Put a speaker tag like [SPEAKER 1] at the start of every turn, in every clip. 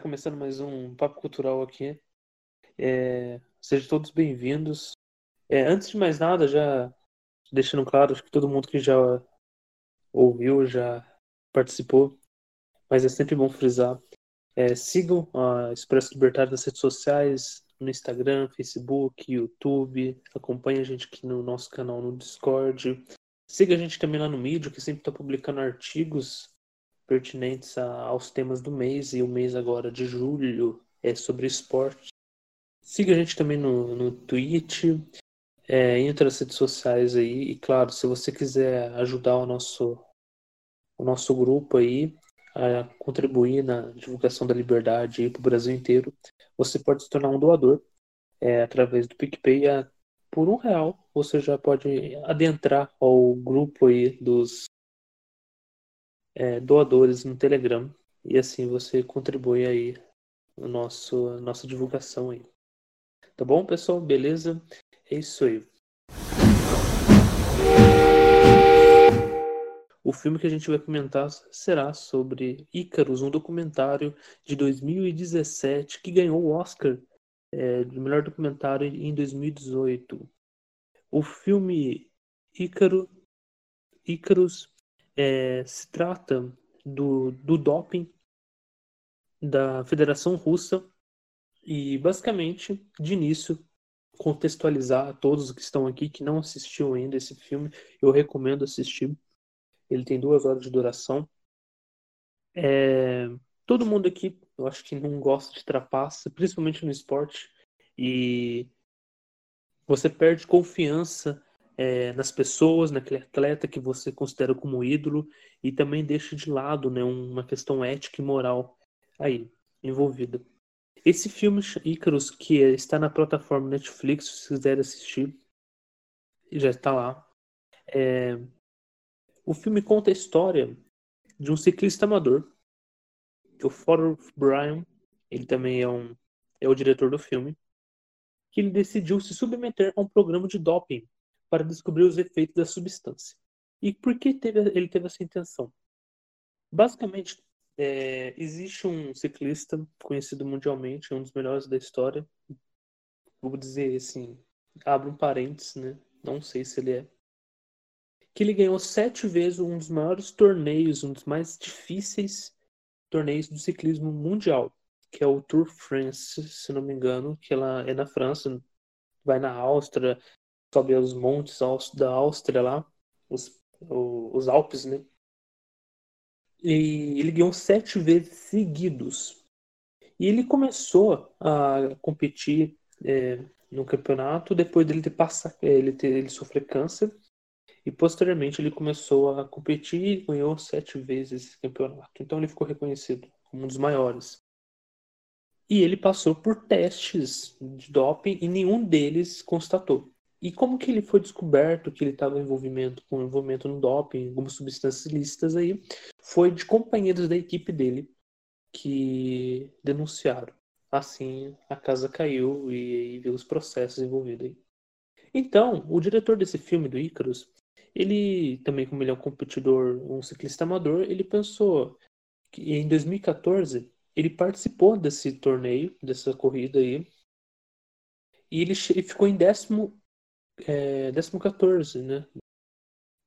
[SPEAKER 1] está começando mais um Papo Cultural aqui. É, sejam todos bem-vindos. É, antes de mais nada, já deixando claro, acho que todo mundo que já ouviu, já participou, mas é sempre bom frisar. É, sigam a Expresso Libertário nas redes sociais, no Instagram, Facebook, YouTube. Acompanhe a gente aqui no nosso canal no Discord. Siga a gente também lá no Medium, que sempre está publicando artigos pertinentes a, aos temas do mês, e o mês agora de julho é sobre esporte. Siga a gente também no, no Twitch, é, entre as redes sociais aí, e claro, se você quiser ajudar o nosso, o nosso grupo aí, a contribuir na divulgação da liberdade para o Brasil inteiro, você pode se tornar um doador é, através do PicPay. A, por um real, você já pode adentrar ao grupo aí dos é, doadores no Telegram e assim você contribui aí no nosso nossa divulgação aí. Tá bom, pessoal? Beleza? É isso aí. O filme que a gente vai comentar será sobre Ícaros, um documentário de 2017 que ganhou o Oscar é, de melhor documentário em 2018. O filme Ícaro, Ícaros é, se trata do, do doping da Federação Russa e basicamente de início contextualizar a todos que estão aqui que não assistiu ainda esse filme, eu recomendo assistir. Ele tem duas horas de duração. É, todo mundo aqui, eu acho que não gosta de trapaça, principalmente no esporte, e você perde confiança é, nas pessoas, naquele atleta que você considera como ídolo e também deixa de lado né, uma questão ética e moral aí envolvida. Esse filme Icarus, que está na plataforma Netflix, se quiser assistir, já está lá. É... O filme conta a história de um ciclista amador, que é o Fodor Bryan, ele também é, um, é o diretor do filme, que ele decidiu se submeter a um programa de doping para descobrir os efeitos da substância. E por que teve, ele teve essa intenção? Basicamente, é, existe um ciclista conhecido mundialmente, um dos melhores da história. Vou dizer assim, abro um parênteses, né? Não sei se ele é. Que ele ganhou sete vezes um dos maiores torneios, um dos mais difíceis torneios do ciclismo mundial, que é o Tour France, se não me engano, que ela é na França, vai na Áustria, sobe os montes da Áustria lá, os, os Alpes, né? E ele ganhou sete vezes seguidos. E ele começou a competir é, no campeonato depois dele ter passado, é, ele ter ele sofrer câncer e posteriormente ele começou a competir e ganhou sete vezes esse campeonato. Então ele ficou reconhecido como um dos maiores. E ele passou por testes de doping e nenhum deles constatou. E como que ele foi descoberto que ele estava em envolvimento com envolvimento no doping, algumas substâncias ilícitas aí, foi de companheiros da equipe dele que denunciaram. Assim, a casa caiu e, e viu os processos envolvidos aí. Então, o diretor desse filme, do Icarus, ele também, como ele é um competidor, um ciclista amador, ele pensou que em 2014 ele participou desse torneio, dessa corrida aí, e ele ficou em décimo é, 14, né?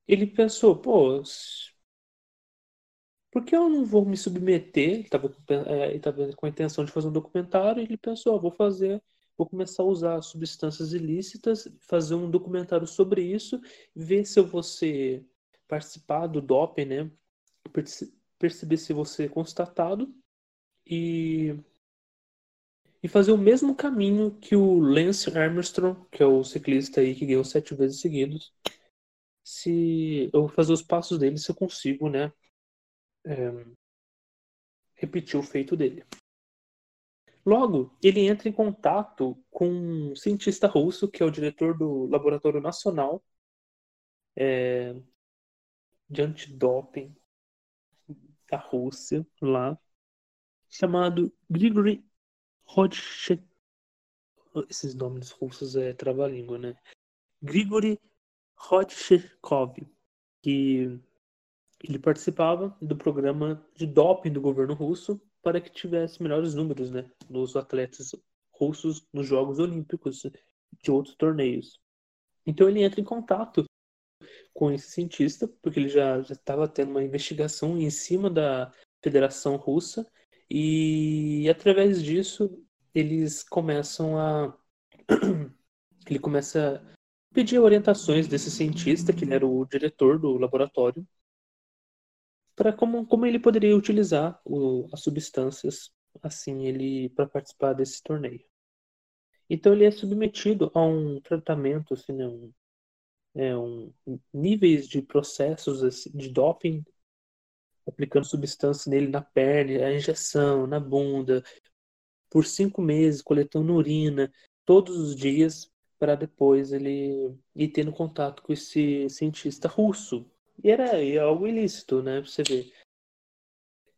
[SPEAKER 1] Ele pensou, pô, por que eu não vou me submeter? Ele estava é, com a intenção de fazer um documentário e ele pensou, vou fazer, vou começar a usar substâncias ilícitas, fazer um documentário sobre isso, ver se eu vou ser participar do doping, né? Perceber se ser constatado e e fazer o mesmo caminho que o Lance Armstrong, que é o ciclista aí que ganhou sete vezes seguidos. Se eu fazer os passos dele, se eu consigo, né, é, repetir o feito dele. Logo, ele entra em contato com um cientista russo, que é o diretor do Laboratório Nacional é, de Antidoping da Rússia, lá, chamado Grigory Rodchev... Esses nomes russos é trava-língua, né? Grigory Rodchekov, que ele participava do programa de doping do governo russo para que tivesse melhores números, né, nos atletas russos nos Jogos Olímpicos de outros torneios. Então ele entra em contato com esse cientista, porque ele já estava tendo uma investigação em cima da Federação Russa, e através disso eles começam a. ele começa a pedir orientações desse cientista, que ele era o diretor do laboratório, para como, como ele poderia utilizar o, as substâncias assim ele para participar desse torneio. Então ele é submetido a um tratamento, assim, né, um, é, um, níveis de processos assim, de doping, aplicando substância nele na perna, a injeção, na bunda, por cinco meses, coletando urina, todos os dias, para depois ele ir tendo contato com esse cientista russo. E era algo ilícito, né? Pra você ver.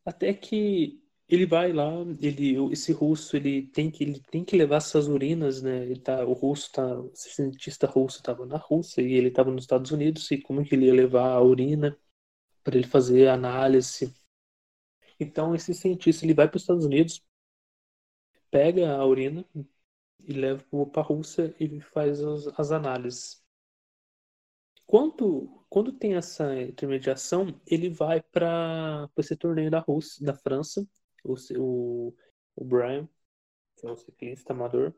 [SPEAKER 1] Até que ele vai lá, ele, esse russo, ele tem que, ele tem que levar essas urinas, né? Ele tá, o russo tá, o cientista russo estava na Rússia e ele estava nos Estados Unidos e como que ele ia levar a urina para ele fazer análise? Então esse cientista ele vai para os Estados Unidos, pega a urina e leva para a Rússia e faz as, as análises. Quando, quando tem essa intermediação, ele vai para esse torneio da Rússia, da França, o, o, o Brian, que é um ciclista amador,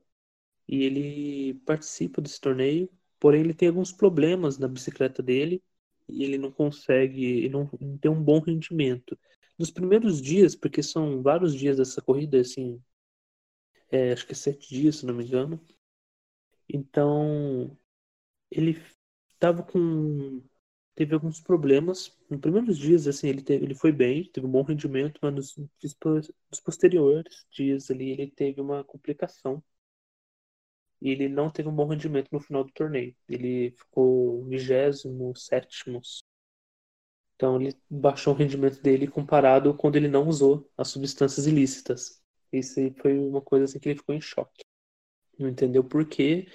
[SPEAKER 1] e ele participa desse torneio, porém ele tem alguns problemas na bicicleta dele e ele não consegue, ele não, tem um bom rendimento. Nos primeiros dias, porque são vários dias dessa corrida, assim, é, acho que é sete dias, se não me engano. Então, ele estava com teve alguns problemas. Nos primeiros dias, assim, ele, teve, ele foi bem, teve um bom rendimento, mas nos, nos posteriores dias ali ele teve uma complicação. E ele não teve um bom rendimento no final do torneio. Ele ficou 27 Então ele baixou o rendimento dele comparado quando ele não usou as substâncias ilícitas. Isso aí foi uma coisa assim que ele ficou em choque. Não entendeu por quê.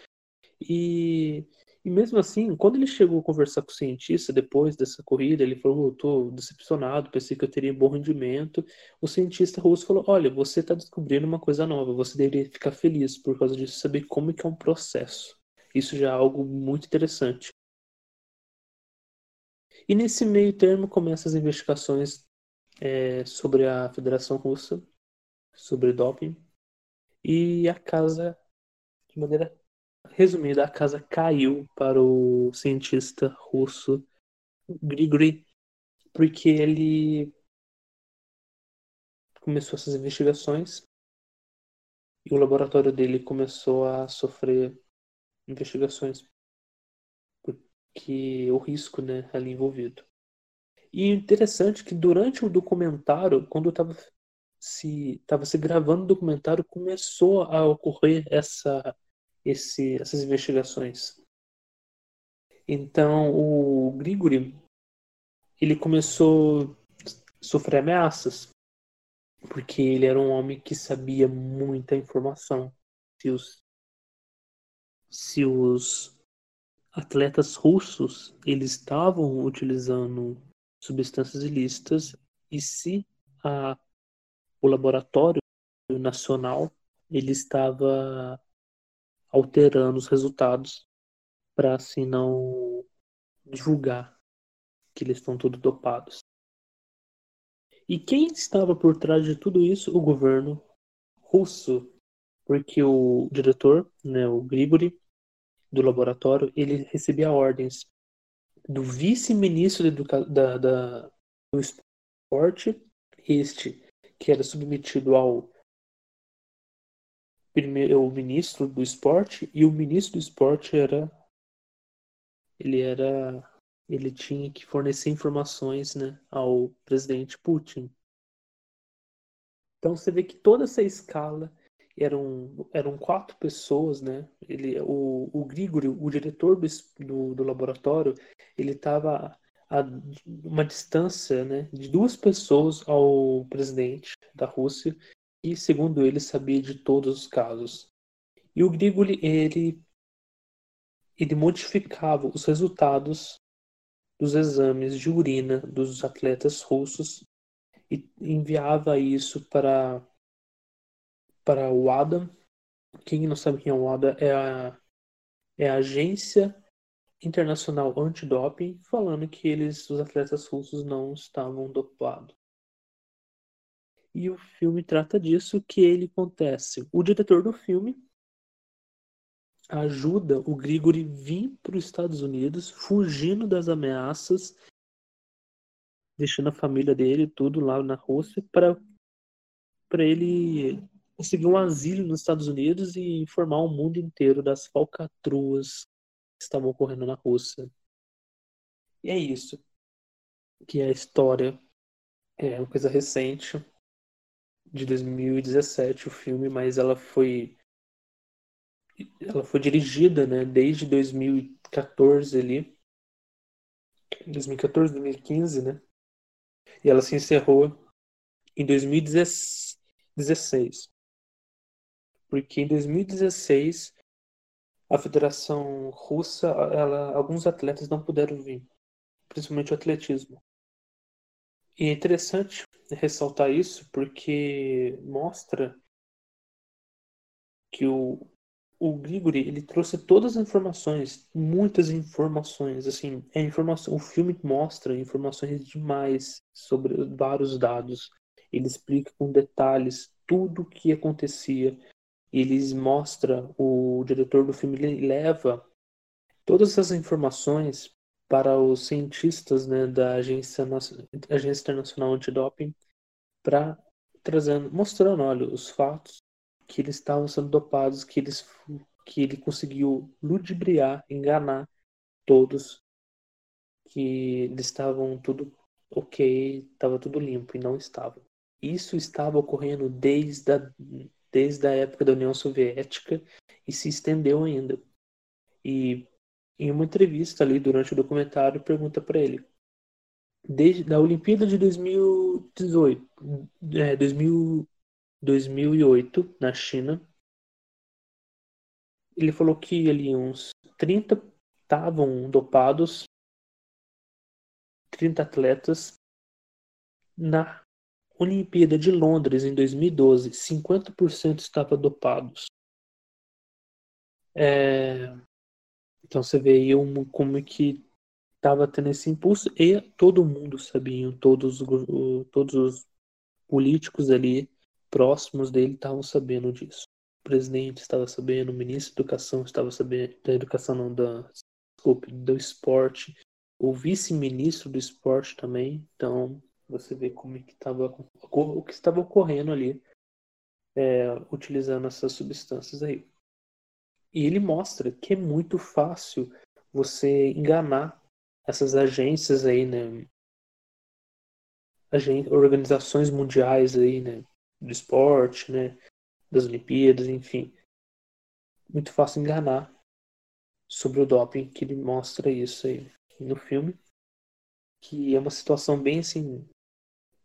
[SPEAKER 1] E e mesmo assim, quando ele chegou a conversar com o cientista depois dessa corrida, ele falou: "Eu tô decepcionado, pensei que eu teria bom rendimento". O cientista russo falou: "Olha, você está descobrindo uma coisa nova, você deveria ficar feliz por causa disso, saber como que é um processo. Isso já é algo muito interessante". E nesse meio termo começam as investigações é, sobre a Federação Russa, sobre doping, e a casa, de maneira Resumida, a casa caiu para o cientista russo Grigory porque ele começou essas investigações e o laboratório dele começou a sofrer investigações porque o risco né, ali envolvido. E interessante que durante o documentário, quando estava se, tava se gravando o documentário, começou a ocorrer essa esse, essas investigações. Então, o Grigori ele começou a sofrer ameaças, porque ele era um homem que sabia muita informação. Se os, se os atletas russos eles estavam utilizando substâncias ilícitas e se a, o laboratório nacional ele estava alterando os resultados para assim não divulgar que eles estão todos dopados. E quem estava por trás de tudo isso? O governo russo, porque o diretor, né, o Grigori, do laboratório, ele recebia ordens do vice-ministro da, da, do esporte, este que era submetido ao primeiro, o ministro do esporte e o ministro do esporte era ele era ele tinha que fornecer informações né, ao presidente Putin. Então você vê que toda essa escala eram, eram quatro pessoas, né? Ele, o, o Grigori, o diretor do, do, do laboratório, ele estava a uma distância né, de duas pessoas ao presidente da Rússia e, segundo ele, sabia de todos os casos. E o Grigoli, ele, ele modificava os resultados dos exames de urina dos atletas russos e enviava isso para para o ADA. Quem não sabe quem é o ADA é a, é a agência internacional antidoping, falando que eles, os atletas russos, não estavam dopados. E o filme trata disso que ele acontece. O diretor do filme ajuda o Grigori vir para os Estados Unidos, fugindo das ameaças, deixando a família dele tudo lá na Rússia para para ele conseguir um asilo nos Estados Unidos e informar o mundo inteiro das falcatruas que estavam ocorrendo na Rússia. E é isso que é a história. É uma coisa recente de 2017 o filme, mas ela foi ela foi dirigida, né, desde 2014 ali. 2014, 2015, né? E ela se encerrou em 2016. Porque em 2016 a Federação Russa, ela, alguns atletas não puderam vir, principalmente o atletismo. E é interessante ressaltar isso porque mostra que o, o Grigori ele trouxe todas as informações, muitas informações, assim, é informação, o filme mostra informações demais sobre vários dados. Ele explica com detalhes tudo o que acontecia. Ele mostra, o diretor do filme leva todas essas informações para os cientistas né, da Agência, Agência Internacional Antidoping para trazendo, mostrando, olha, os fatos que eles estavam sendo dopados, que eles que ele conseguiu ludibriar, enganar todos, que eles estavam tudo ok, estava tudo limpo e não estava. Isso estava ocorrendo desde a, desde a época da União Soviética e se estendeu ainda. E em uma entrevista ali durante o documentário pergunta para ele. Desde da Olimpíada de 2018 é, 2000, 2008 na China ele falou que ali uns 30 estavam dopados 30 atletas na Olimpíada de Londres em 2012 50% estavam dopados é, então você vê aí um, como que estava tendo esse impulso e todo mundo sabia, todos, todos os políticos ali próximos dele estavam sabendo disso. O presidente estava sabendo, o ministro da educação estava sabendo, da educação não, da, desculpe, do esporte, o vice-ministro do esporte também, então você vê como é que estava o que estava ocorrendo ali é, utilizando essas substâncias aí. E ele mostra que é muito fácil você enganar essas agências aí, né? organizações mundiais aí, né? Do esporte, né? Das Olimpíadas, enfim. Muito fácil enganar sobre o doping, que ele mostra isso aí no filme. Que é uma situação bem assim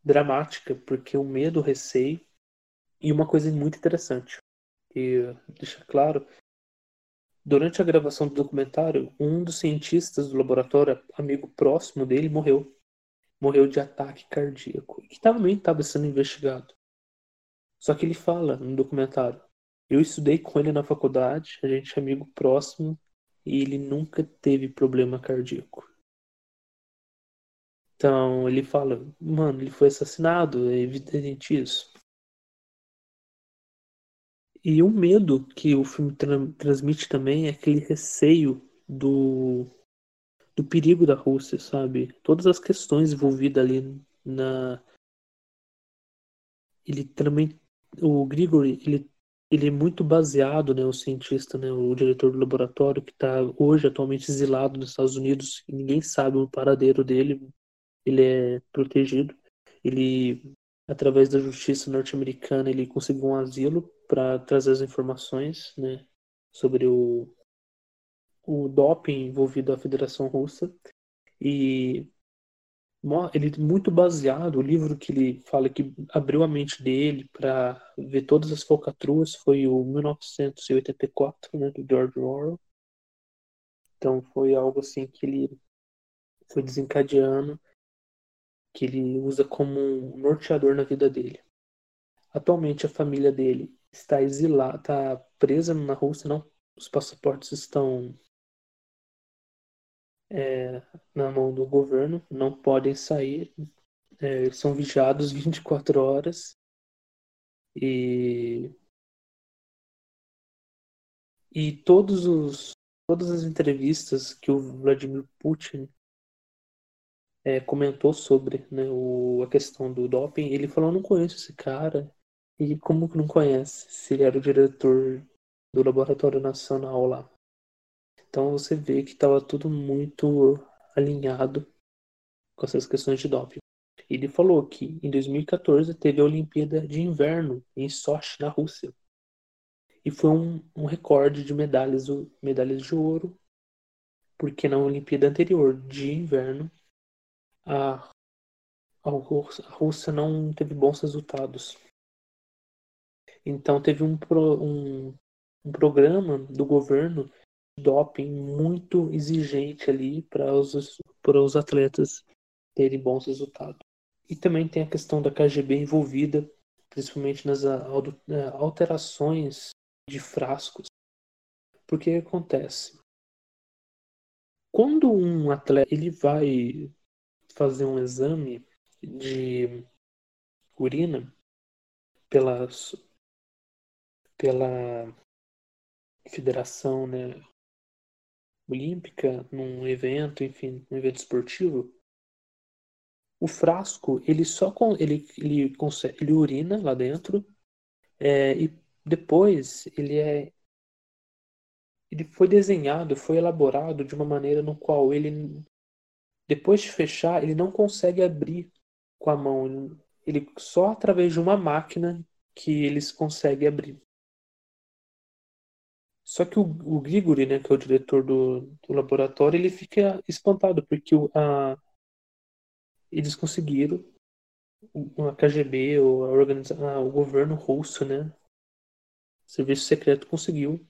[SPEAKER 1] dramática, porque o medo, o receio e uma coisa muito interessante. E deixa claro Durante a gravação do documentário, um dos cientistas do laboratório, amigo próximo dele, morreu. Morreu de ataque cardíaco. Que também estava sendo investigado. Só que ele fala no documentário: Eu estudei com ele na faculdade, a gente é amigo próximo, e ele nunca teve problema cardíaco. Então ele fala: Mano, ele foi assassinado, é evidente isso. E o medo que o filme tra transmite também é aquele receio do, do perigo da Rússia, sabe? Todas as questões envolvidas ali na. Ele também. O Grigori, ele, ele é muito baseado, né? O cientista, né? O diretor do laboratório, que está hoje atualmente exilado nos Estados Unidos e ninguém sabe o paradeiro dele. Ele é protegido. Ele através da justiça norte-americana, ele conseguiu um asilo para trazer as informações né, sobre o, o doping envolvido à Federação Russa. E ele muito baseado, o livro que ele fala que abriu a mente dele para ver todas as falcatruas foi o 1984, né, do George Orwell. Então foi algo assim que ele foi desencadeando que ele usa como um norteador na vida dele. Atualmente a família dele está exilada, está presa na Rússia, não. Os passaportes estão é, na mão do governo, não podem sair, é, são vigiados 24 horas e e todos os todas as entrevistas que o Vladimir Putin é, comentou sobre né, o, a questão do doping, ele falou: não conheço esse cara. E como que não conhece? Se ele era o diretor do Laboratório Nacional lá. Então você vê que estava tudo muito alinhado com essas questões de doping. Ele falou que em 2014 teve a Olimpíada de Inverno em Sochi, na Rússia. E foi um, um recorde de medalhas, medalhas de ouro, porque na Olimpíada anterior de inverno a, a Rússia não teve bons resultados. Então teve um, um, um programa do governo doping muito exigente ali para os, para os atletas terem bons resultados. E também tem a questão da KGB envolvida, principalmente nas eh, alterações de frascos. Porque acontece? Quando um atleta ele vai fazer um exame de urina pela, pela federação né, olímpica, num evento, enfim, num evento esportivo, o frasco ele só ele, ele, consegue, ele urina lá dentro é, e depois ele é ele foi desenhado, foi elaborado de uma maneira no qual ele depois de fechar, ele não consegue abrir com a mão. Ele só através de uma máquina que eles conseguem abrir. Só que o, o Grigori, né, que é o diretor do, do laboratório, ele fica espantado porque o, a, eles conseguiram a KGB ou a organiza, a, o governo russo, né, serviço secreto conseguiu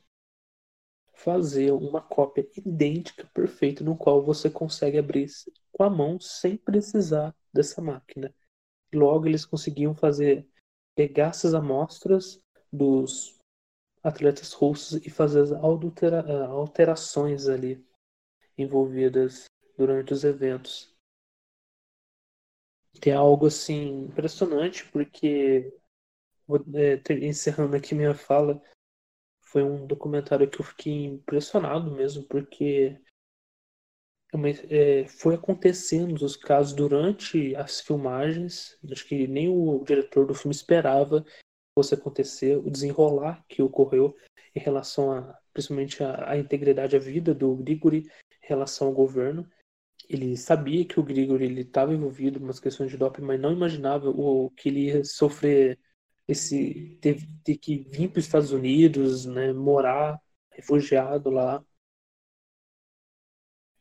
[SPEAKER 1] fazer uma cópia idêntica, perfeita, no qual você consegue abrir com a mão sem precisar dessa máquina. Logo, eles conseguiam fazer pegar essas amostras dos atletas russos e fazer as altera alterações ali envolvidas durante os eventos. É algo assim impressionante, porque vou, é, encerrando aqui minha fala, foi um documentário que eu fiquei impressionado mesmo, porque é, é, foi acontecendo os casos durante as filmagens. Acho que nem o diretor do filme esperava fosse acontecer, o desenrolar que ocorreu em relação a, principalmente a, integridade, a vida do Grigori em relação ao governo. Ele sabia que o Grigori estava envolvido em umas questões de doping, mas não imaginava o que ele ia sofrer esse ter, ter que vir para os Estados Unidos, né, morar refugiado lá.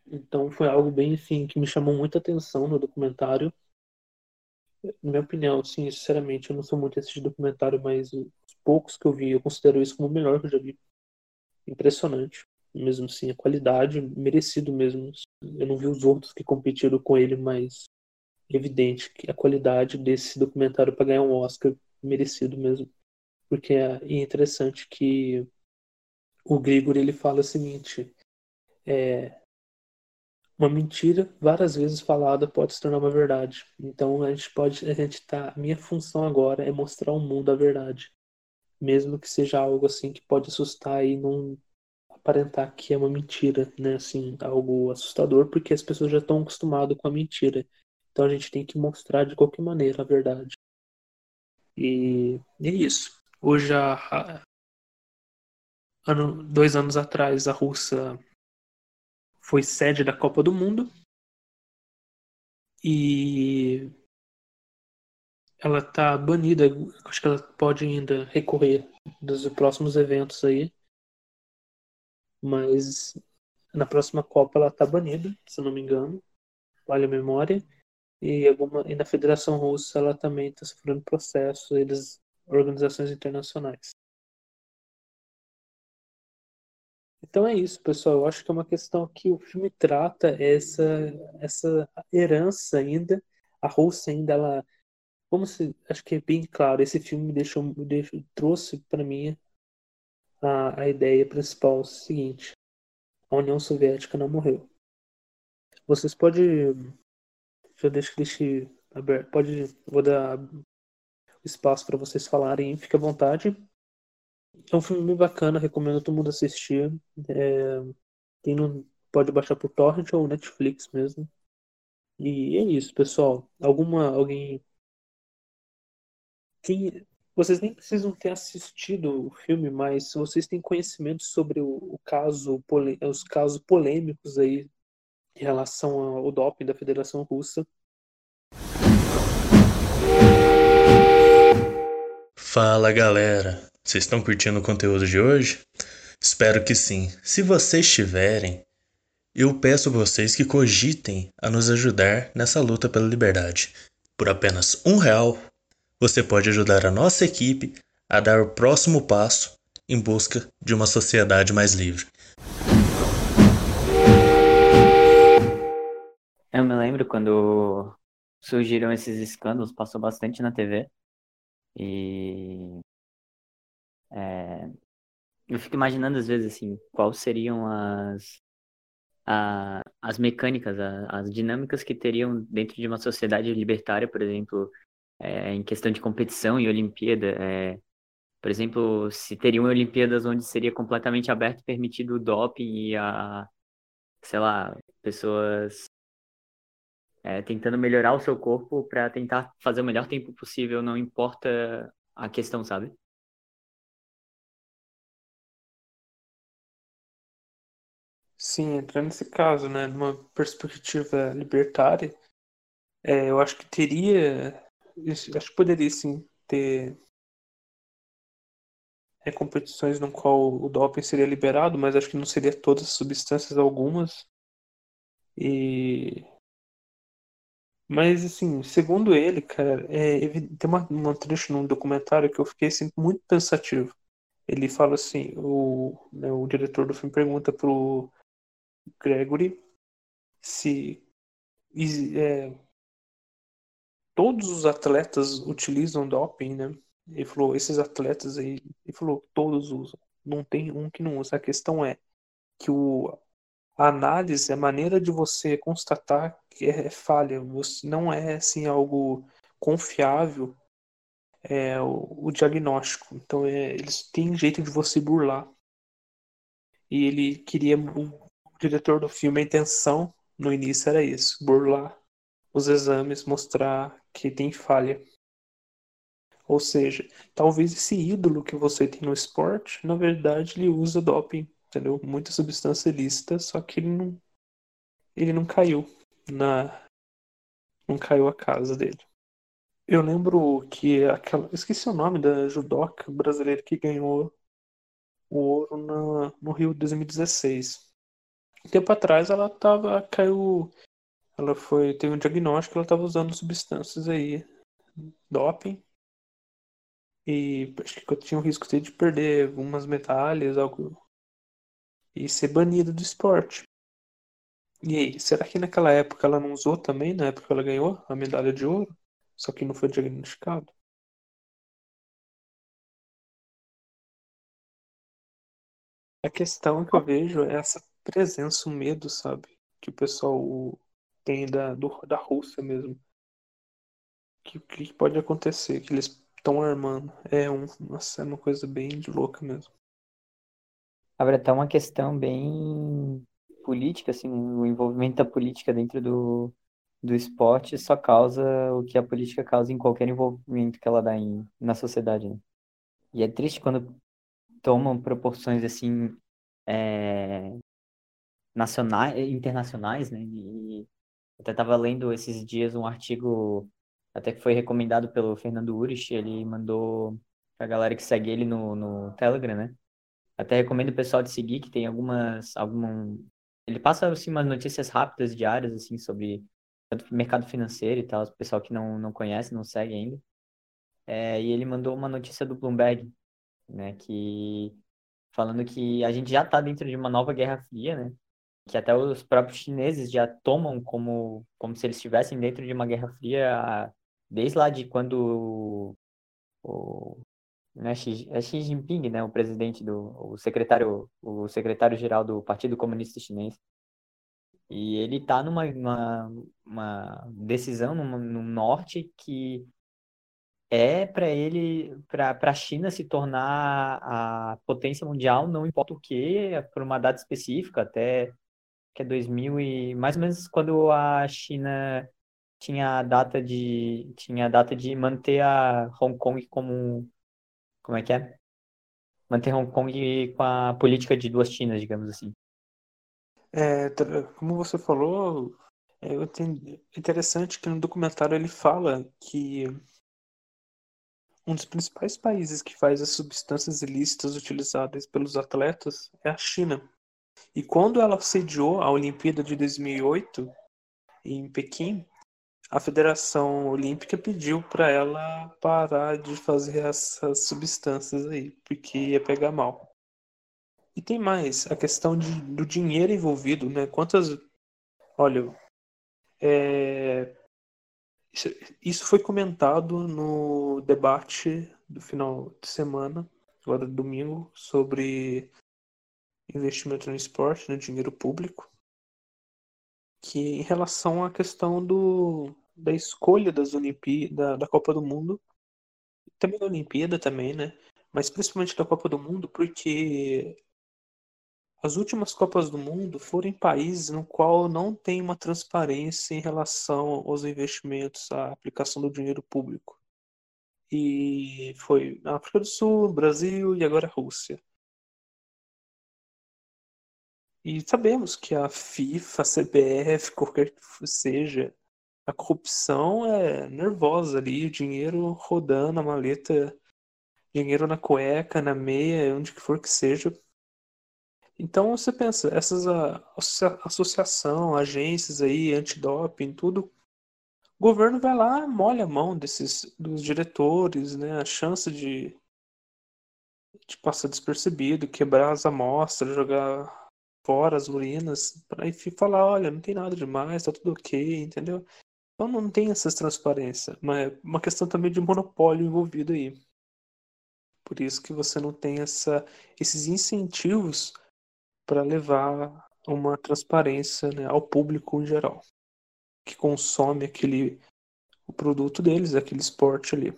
[SPEAKER 1] Então foi algo bem assim que me chamou muita atenção no documentário. Na minha opinião, assim, sinceramente, eu não sou muito assistir documentário, mas os poucos que eu vi, eu considero isso como o melhor que eu já vi. Impressionante, mesmo assim, a qualidade, merecido mesmo. Eu não vi os outros que competiram com ele, mas é evidente que a qualidade desse documentário para ganhar um Oscar merecido mesmo. Porque é interessante que o Grigor ele fala o seguinte: é, uma mentira várias vezes falada pode se tornar uma verdade. Então a gente pode, a gente tá, minha função agora é mostrar ao mundo a verdade, mesmo que seja algo assim que pode assustar e não aparentar que é uma mentira, né? Assim, algo assustador, porque as pessoas já estão acostumadas com a mentira. Então a gente tem que mostrar de qualquer maneira a verdade. E, é isso. Hoje, ano, dois anos atrás, a Rússia foi sede da Copa do Mundo e ela está banida. Acho que ela pode ainda recorrer dos próximos eventos aí, mas na próxima Copa ela está banida, se não me engano, vale a memória e, alguma, e na Federação Russa ela também está sofrendo processo, eles organizações internacionais. Então é isso, pessoal. Eu acho que é uma questão que o filme trata essa essa herança ainda, a Rússia ainda ela como se acho que é bem claro esse filme me deixou, deixou trouxe para mim a, a ideia principal é seguinte. A União Soviética não morreu. Vocês podem já deixo deixe aberto pode vou dar espaço para vocês falarem fique à vontade é um filme bem bacana recomendo todo mundo assistir é, quem não pode baixar por torrent ou Netflix mesmo e é isso, pessoal. Alguma, alguém. Quem... Vocês nem precisam ter assistido o filme, mas se vocês têm conhecimento sobre o, o caso, os casos polêmicos aí em relação ao doping da Federação Russa.
[SPEAKER 2] Fala galera, vocês estão curtindo o conteúdo de hoje? Espero que sim. Se vocês tiverem, eu peço a vocês que cogitem a nos ajudar nessa luta pela liberdade. Por apenas um real, você pode ajudar a nossa equipe a dar o próximo passo em busca de uma sociedade mais livre.
[SPEAKER 3] Eu me lembro quando surgiram esses escândalos, passou bastante na TV. E é, eu fico imaginando às vezes assim, quais seriam as a, as mecânicas, a, as dinâmicas que teriam dentro de uma sociedade libertária, por exemplo, é, em questão de competição e Olimpíada. É, por exemplo, se teriam Olimpíadas onde seria completamente aberto permitido o doping e a, sei lá, pessoas é, tentando melhorar o seu corpo para tentar fazer o melhor tempo possível, não importa a questão, sabe?
[SPEAKER 1] Sim, entrando nesse caso, né, numa perspectiva libertária, é, eu acho que teria, acho que poderia sim ter é, competições no qual o doping seria liberado, mas acho que não seria todas as substâncias, algumas. E mas assim, segundo ele, cara, é, tem uma, uma trecho num documentário que eu fiquei assim, muito pensativo. Ele fala assim, o, né, o diretor do filme pergunta pro Gregory se é, todos os atletas utilizam doping, né? Ele falou, esses atletas aí, ele falou, todos usam. Não tem um que não usa. A questão é que o, a análise, a maneira de você constatar que é, é falha, você não é assim algo confiável é o, o diagnóstico. Então é, eles têm jeito de você burlar. E ele queria diretor do filme, a intenção no início era isso, burlar os exames, mostrar que tem falha. Ou seja, talvez esse ídolo que você tem no esporte, na verdade, ele usa doping, entendeu? Muita substância ilícita, só que ele não, ele não caiu na, não caiu a casa dele. Eu lembro que aquela, esqueci o nome da judoca brasileira que ganhou o ouro na, no Rio 2016 tempo atrás ela tava. caiu. Ela foi. teve um diagnóstico, ela estava usando substâncias aí. Doping. E acho que eu tinha um risco de perder algumas medalhas, algo. E ser banida do esporte. E aí, será que naquela época ela não usou também, na época ela ganhou a medalha de ouro? Só que não foi diagnosticado? A questão que eu vejo é essa presença, o medo, sabe? Que o pessoal tem da, do, da Rússia mesmo. Que que pode acontecer? Que eles estão armando. É, um, nossa, é uma coisa bem louca mesmo.
[SPEAKER 3] Abre até uma questão bem política, assim, o envolvimento da política dentro do, do esporte só causa o que a política causa em qualquer envolvimento que ela dá em, na sociedade, né? E é triste quando tomam proporções assim é, nacionais, internacionais, né? E até estava lendo esses dias um artigo até que foi recomendado pelo Fernando Urich, ele mandou pra galera que segue ele no, no Telegram, né? Até recomendo o pessoal de seguir, que tem algumas. Algum... Ele passa assim, umas notícias rápidas, diárias, assim, sobre tanto mercado financeiro e tal, o pessoal que não, não conhece, não segue ainda. É, e ele mandou uma notícia do Bloomberg, né? Que falando que a gente já está dentro de uma nova Guerra Fria, né? Que até os próprios chineses já tomam como, como se eles estivessem dentro de uma guerra fria desde lá de quando o, né, Xi, é Xi Jinping, né, o presidente do o secretário o secretário geral do Partido Comunista Chinês. E ele está numa uma, uma decisão no, no norte que é para ele, para a China se tornar a potência mundial, não importa o que, por uma data específica, até que é 2000 e mais ou menos quando a China tinha a data de tinha a data de manter a Hong Kong como como é que é? Manter Hong Kong com a política de duas Chinas, digamos assim.
[SPEAKER 1] É, como você falou, é interessante que no documentário ele fala que um dos principais países que faz as substâncias ilícitas utilizadas pelos atletas é a China. E quando ela sediou a Olimpíada de 2008 em Pequim, a Federação Olímpica pediu para ela parar de fazer essas substâncias aí, porque ia pegar mal. E tem mais, a questão de, do dinheiro envolvido, né? Quantas. Olha, é, isso foi comentado no debate do final de semana, agora domingo, sobre investimento no esporte, no dinheiro público, que em relação à questão do, da escolha das Olimpíadas, da, da Copa do Mundo, também da Olimpíada também, né? Mas principalmente da Copa do Mundo, porque as últimas Copas do Mundo foram em países no qual não tem uma transparência em relação aos investimentos, à aplicação do dinheiro público. E foi na África do Sul, Brasil e agora a Rússia. E sabemos que a FIFA, a CBF, qualquer que seja, a corrupção é nervosa ali, o dinheiro rodando, a maleta, dinheiro na cueca, na meia, onde que for que seja, então você pensa, essas associação, agências aí, antidoping, tudo, o governo vai lá, molha a mão desses dos diretores, né? A chance de, de passar despercebido, quebrar as amostras, jogar fora as urinas, para falar, olha, não tem nada demais, tá tudo ok, entendeu? Então não tem essa transparência, mas é uma questão também de monopólio envolvido aí. Por isso que você não tem essa, esses incentivos para levar uma transparência né, ao público em geral, que consome aquele o produto deles, aquele esporte ali.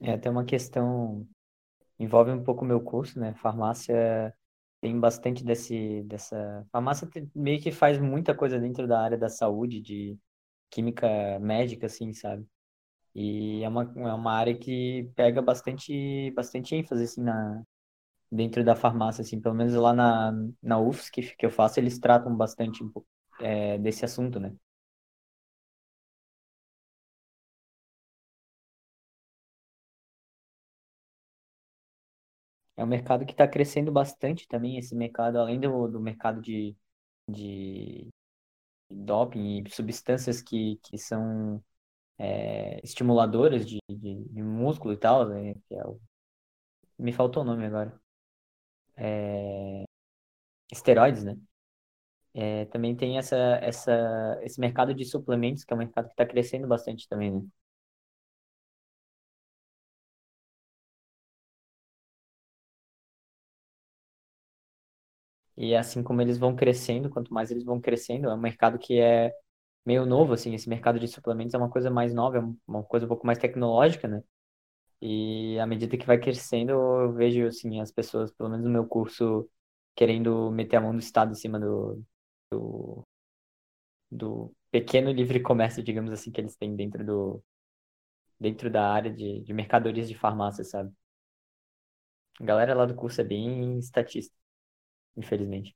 [SPEAKER 3] É até uma questão envolve um pouco o meu curso, né? Farmácia tem bastante desse dessa farmácia meio que faz muita coisa dentro da área da saúde, de química médica, assim, sabe? E é uma, é uma área que pega bastante, bastante ênfase, assim, na, dentro da farmácia, assim, pelo menos lá na, na UFS que, que eu faço, eles tratam bastante é, desse assunto, né? É um mercado que está crescendo bastante também, esse mercado, além do, do mercado de, de doping e substâncias que, que são é, estimuladoras de, de, de, músculo e tal, né, é o... me faltou o nome agora. É... Esteroides, né? É, também tem essa, essa, esse mercado de suplementos, que é um mercado que está crescendo bastante também, né? E assim como eles vão crescendo, quanto mais eles vão crescendo, é um mercado que é meio novo, assim, esse mercado de suplementos é uma coisa mais nova, é uma coisa um pouco mais tecnológica, né? E à medida que vai crescendo, eu vejo, assim, as pessoas, pelo menos no meu curso, querendo meter a mão do Estado em cima do, do, do pequeno livre comércio, digamos assim, que eles têm dentro do dentro da área de, de mercadorias de farmácia, sabe? A galera lá do curso é bem estatista, infelizmente.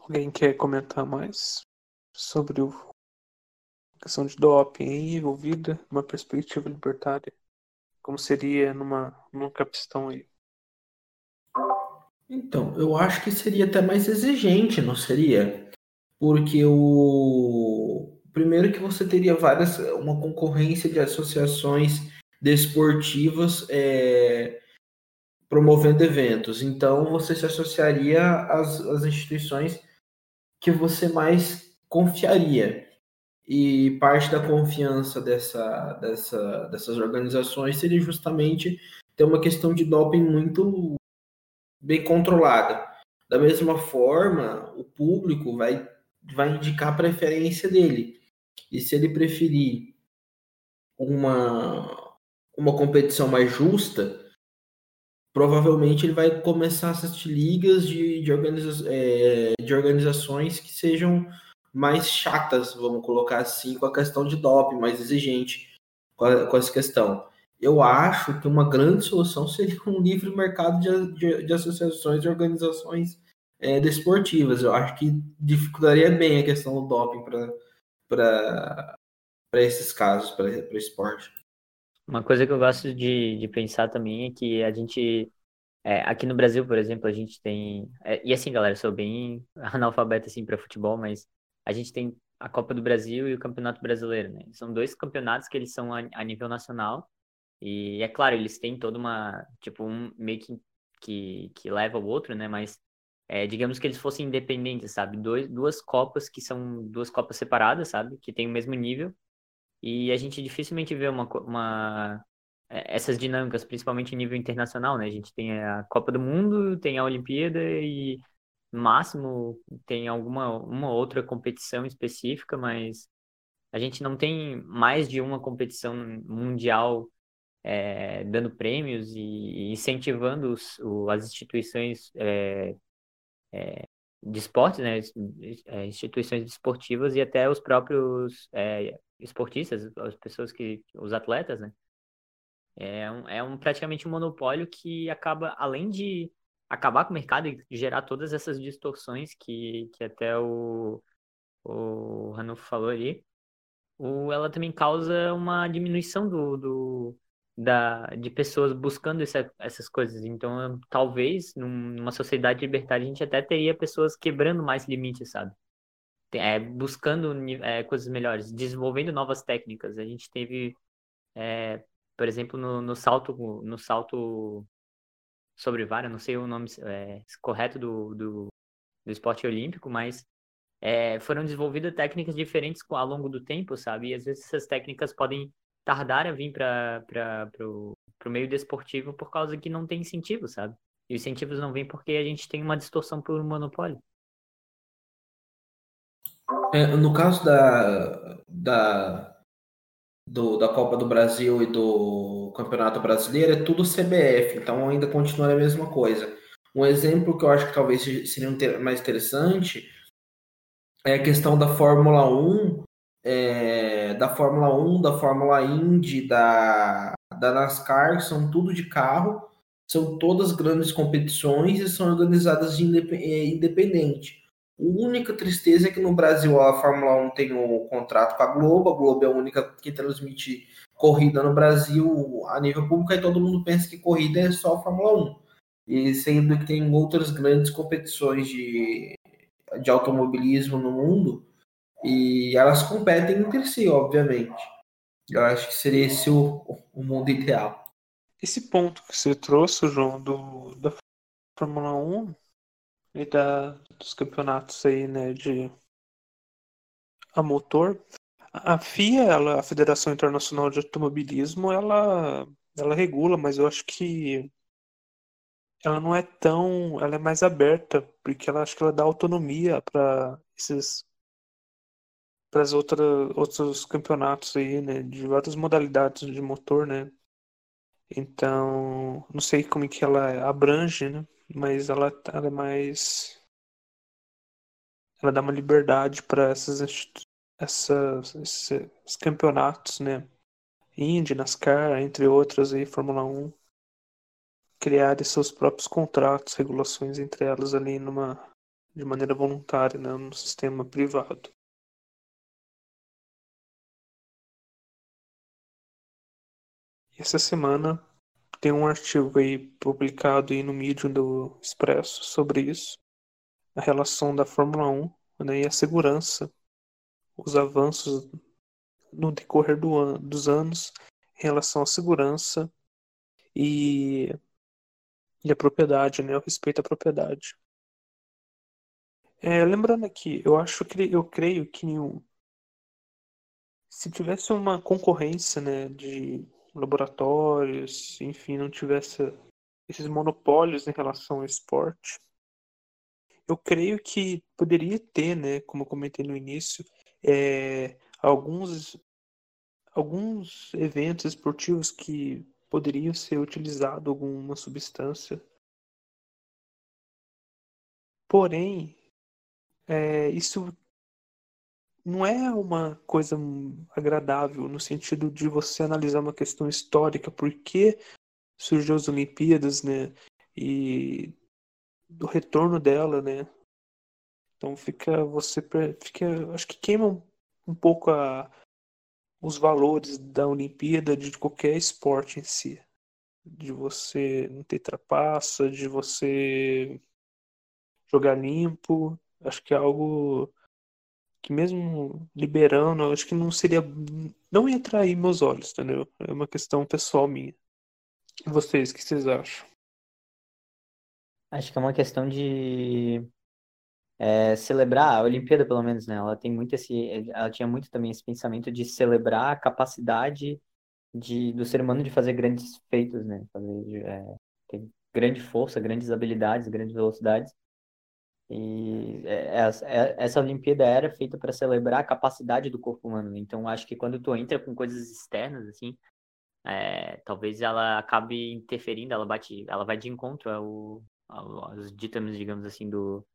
[SPEAKER 1] Alguém quer comentar mais? sobre o, a questão de doping envolvida numa perspectiva libertária, como seria numa, numa capistão aí.
[SPEAKER 4] Então, eu acho que seria até mais exigente, não seria? Porque o primeiro que você teria várias uma concorrência de associações desportivas é, promovendo eventos. Então, você se associaria às, às instituições que você mais confiaria. E parte da confiança dessa, dessa, dessas organizações seria justamente ter uma questão de doping muito bem controlada. Da mesma forma, o público vai, vai indicar a preferência dele. E se ele preferir uma, uma competição mais justa, provavelmente ele vai começar a assistir ligas de, de, organiza é, de organizações que sejam mais chatas, vamos colocar assim, com a questão de doping, mais exigente com, a, com essa questão. Eu acho que uma grande solução seria um livre mercado de, de, de associações e organizações é, desportivas. Eu acho que dificultaria bem a questão do doping para esses casos, para esporte.
[SPEAKER 3] Uma coisa que eu gosto de, de pensar também é que a gente, é, aqui no Brasil, por exemplo, a gente tem. É, e assim, galera, sou bem analfabeto assim, para futebol, mas a gente tem a Copa do Brasil e o Campeonato Brasileiro, né? São dois campeonatos que eles são a, a nível nacional. E é claro, eles têm toda uma. Tipo, um meio que, que, que leva o outro, né? Mas é, digamos que eles fossem independentes, sabe? Dois, duas Copas que são duas Copas separadas, sabe? Que tem o mesmo nível e a gente dificilmente vê uma, uma é, essas dinâmicas, principalmente em nível internacional, né? A gente tem a Copa do Mundo, tem a Olimpíada e máximo tem alguma uma outra competição específica, mas a gente não tem mais de uma competição mundial é, dando prêmios e incentivando os, o, as instituições é, é, de esporte, né, é, instituições esportivas e até os próprios é, esportistas, as pessoas que, os atletas, né? É um, é um praticamente um monopólio que acaba, além de acabar com o mercado e gerar todas essas distorções que, que até o, o Ranulfo falou ali, o, ela também causa uma diminuição do, do da, de pessoas buscando essa, essas coisas. Então, talvez, numa sociedade libertária, a gente até teria pessoas quebrando mais limites, sabe? é, buscando é, coisas melhores, desenvolvendo novas técnicas. A gente teve, é, por exemplo, no, no, salto no salto sobre vara, não sei o nome é, correto do, do, do, esporte olímpico, mas é, foram desenvolvidas técnicas diferentes ao longo do tempo, sabe? E às vezes essas técnicas podem tardar a vir para o meio desportivo por causa que não tem incentivo, sabe? E os incentivos não vêm porque a gente tem uma distorção por um monopólio.
[SPEAKER 4] É, no caso da, da, do, da Copa do Brasil e do Campeonato Brasileiro, é tudo CBF, então ainda continua a mesma coisa. Um exemplo que eu acho que talvez seria mais interessante é a questão da Fórmula 1, é, da Fórmula 1, da Fórmula Indy, da, da NASCAR, são tudo de carro, são todas grandes competições e são organizadas de é, independente. A única tristeza é que no Brasil a Fórmula 1 tem o um contrato com a Globo, a Globo é a única que transmite corrida no Brasil a nível público, e todo mundo pensa que corrida é só a Fórmula 1. E sendo que tem outras grandes competições de, de automobilismo no mundo, e elas competem entre si, obviamente. Eu acho que seria esse o, o mundo ideal.
[SPEAKER 1] Esse ponto que você trouxe, João, do, da Fórmula 1, e da, dos campeonatos aí, né, de a motor. A FIA, ela, a Federação Internacional de Automobilismo, ela, ela regula, mas eu acho que ela não é tão, ela é mais aberta, porque ela acho que ela dá autonomia para esses para as outros campeonatos aí, né, de várias modalidades de motor, né? Então, não sei como que ela abrange, né? mas ela, ela é mais. Ela dá uma liberdade para essas, essas, esses campeonatos, né? Indy, NASCAR, entre outras aí, Fórmula 1, criarem seus próprios contratos, regulações entre elas ali numa, de maneira voluntária, né? sistema privado. Essa semana tem um artigo aí publicado aí no Medium do Expresso sobre isso, a relação da Fórmula 1 né, e a segurança, os avanços no decorrer do an dos anos em relação à segurança e, e a propriedade, né? O respeito à propriedade. É, lembrando aqui, eu acho que eu creio que se tivesse uma concorrência, né, de laboratórios, enfim, não tivesse esses monopólios em relação ao esporte, eu creio que poderia ter, né, como eu comentei no início, é, alguns, alguns eventos esportivos que poderiam ser utilizado alguma substância. Porém, é, isso não é uma coisa agradável no sentido de você analisar uma questão histórica, por que surgiu as Olimpíadas, né? E do retorno dela, né? Então fica você fica, acho que queima um, um pouco a, os valores da Olimpíada de qualquer esporte em si, de você não ter trapaça, de você jogar limpo, acho que é algo que mesmo liberando, acho que não seria não ia atrair meus olhos, entendeu? É uma questão pessoal minha. E vocês, o que vocês acham?
[SPEAKER 3] Acho que é uma questão de é, celebrar a Olimpíada, pelo menos, né? Ela tem muito esse, ela tinha muito também esse pensamento de celebrar a capacidade de, do ser humano de fazer grandes feitos, né? Fazer, é, ter grande força, grandes habilidades, grandes velocidades. E essa, é, é, essa Olimpíada era feita para celebrar a capacidade do corpo humano. Então, acho que quando tu entra com coisas externas, assim, é, talvez ela acabe interferindo, ela bate, ela vai de encontro ao, os ditames, digamos assim, do,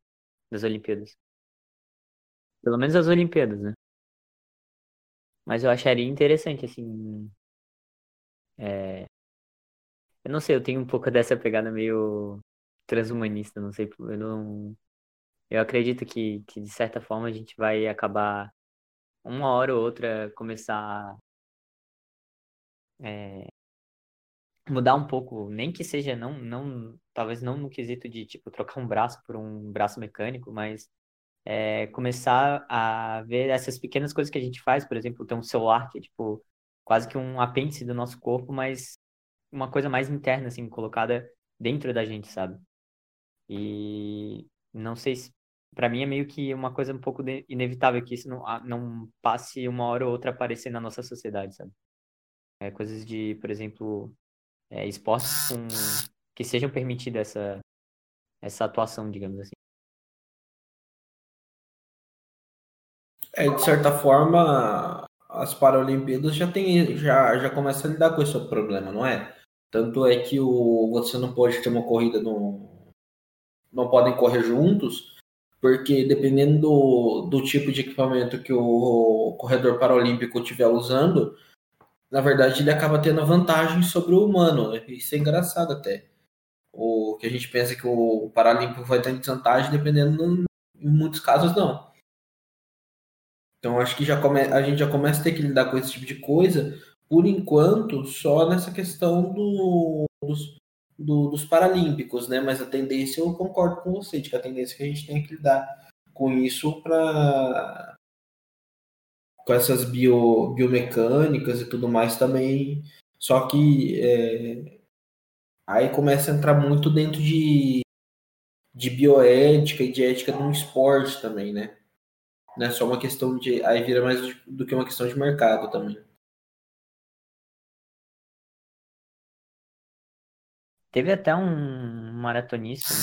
[SPEAKER 3] das Olimpíadas. Pelo menos as Olimpíadas, né? Mas eu acharia interessante, assim. É... Eu não sei, eu tenho um pouco dessa pegada meio transhumanista, não sei, eu não. Eu acredito que, que de certa forma a gente vai acabar uma hora ou outra começar é, mudar um pouco, nem que seja não, não, talvez não no quesito de tipo trocar um braço por um braço mecânico, mas é, começar a ver essas pequenas coisas que a gente faz, por exemplo, ter um celular que é tipo quase que um apêndice do nosso corpo, mas uma coisa mais interna assim, colocada dentro da gente, sabe? E não sei se para mim é meio que uma coisa um pouco inevitável que isso não, não passe uma hora ou outra aparecer na nossa sociedade, sabe? É, coisas de, por exemplo, é, esportes com, que sejam permitidas essa, essa atuação, digamos assim.
[SPEAKER 4] É, de certa forma, as Paralimpíadas já tem, já, já começam a lidar com esse problema, não é? Tanto é que o, você não pode ter uma corrida no. Não podem correr juntos, porque dependendo do, do tipo de equipamento que o corredor paralímpico estiver usando, na verdade, ele acaba tendo vantagem sobre o humano. Isso é engraçado até. O que a gente pensa que o Paralímpico vai ter desvantagem, dependendo, em muitos casos, não. Então, acho que já come, a gente já começa a ter que lidar com esse tipo de coisa, por enquanto, só nessa questão do, dos, do, dos Paralímpicos, né? Mas a tendência, eu concordo com você, de que a tendência é que a gente tem que lidar com isso para com essas bio, biomecânicas e tudo mais também. Só que é, aí começa a entrar muito dentro de, de bioética e de ética um esporte também, né? Não é só uma questão de. Aí vira mais do que uma questão de mercado também.
[SPEAKER 3] Teve até um maratonista,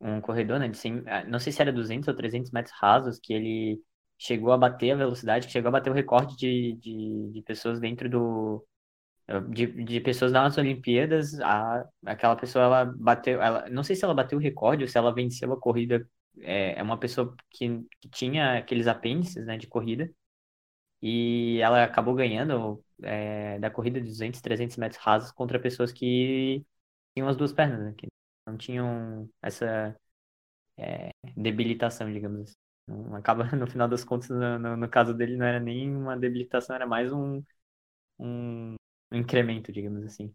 [SPEAKER 3] um, um, corredor, né, de 100, ah, não sei se era 200 ou 300 metros rasos, que ele chegou a bater a velocidade, chegou a bater o recorde de, de, de pessoas dentro do. De, de pessoas nas Olimpíadas, a, aquela pessoa ela bateu, ela, não sei se ela bateu o recorde ou se ela venceu a corrida. É, é uma pessoa que, que tinha aqueles apêndices né, de corrida e ela acabou ganhando é, da corrida de 200, 300 metros rasos contra pessoas que tinham as duas pernas, né, que não tinham essa é, debilitação, digamos assim. Acaba, no final das contas, no, no, no, caso dele, não era nem uma debilitação, era mais um, um incremento, digamos assim.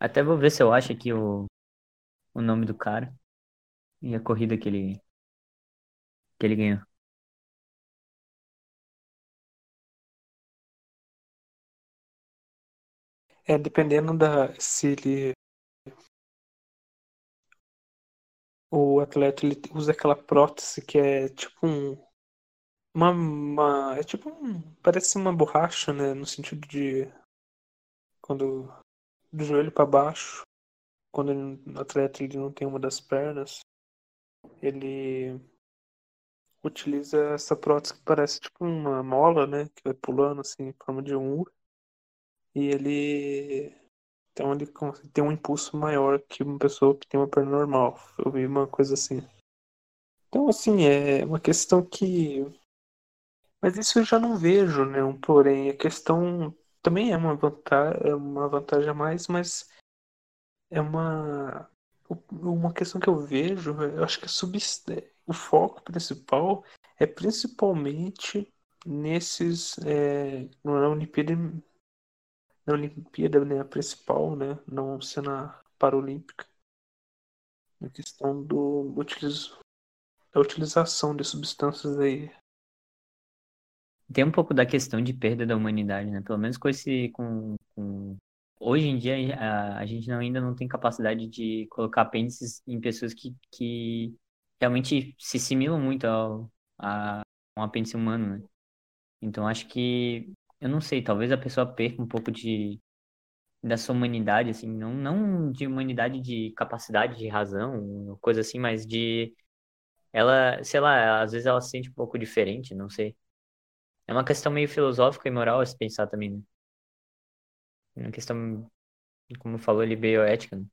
[SPEAKER 3] Até vou ver se eu acho aqui o, o nome do cara e a corrida que ele, que ele ganhou.
[SPEAKER 1] É, dependendo da. Se ele. O atleta ele usa aquela prótese que é tipo um. Uma, uma. É tipo um. Parece uma borracha, né? No sentido de. Quando. Do joelho para baixo. Quando o atleta ele não tem uma das pernas. Ele utiliza essa prótese que parece tipo uma mola, né? Que vai pulando assim, em forma de um U. E ele. Então ele tem um impulso maior que uma pessoa que tem uma perna normal. Eu vi uma coisa assim. Então, assim, é uma questão que. Mas isso eu já não vejo, né? Um porém. A questão também é uma vantagem, é uma vantagem a mais, mas é uma. Uma questão que eu vejo, eu acho que a subst o foco principal é principalmente nesses é, na na Olimpíada né, a principal né não sendo a Paralímpica. A questão do utilizo, da utilização de substâncias aí.
[SPEAKER 3] Tem um pouco da questão de perda da humanidade né? Pelo menos com esse com, com... hoje em dia a, a gente não, ainda não tem capacidade de colocar apêndices em pessoas que, que realmente se assimilam muito ao, a um apêndice humano, né? Então acho que, eu não sei, talvez a pessoa perca um pouco de da sua humanidade, assim, não, não de humanidade de capacidade de razão, coisa assim, mas de ela, sei lá, às vezes ela se sente um pouco diferente, não sei. É uma questão meio filosófica e moral a se pensar também, né? É uma questão, como falou ali, bioética, né?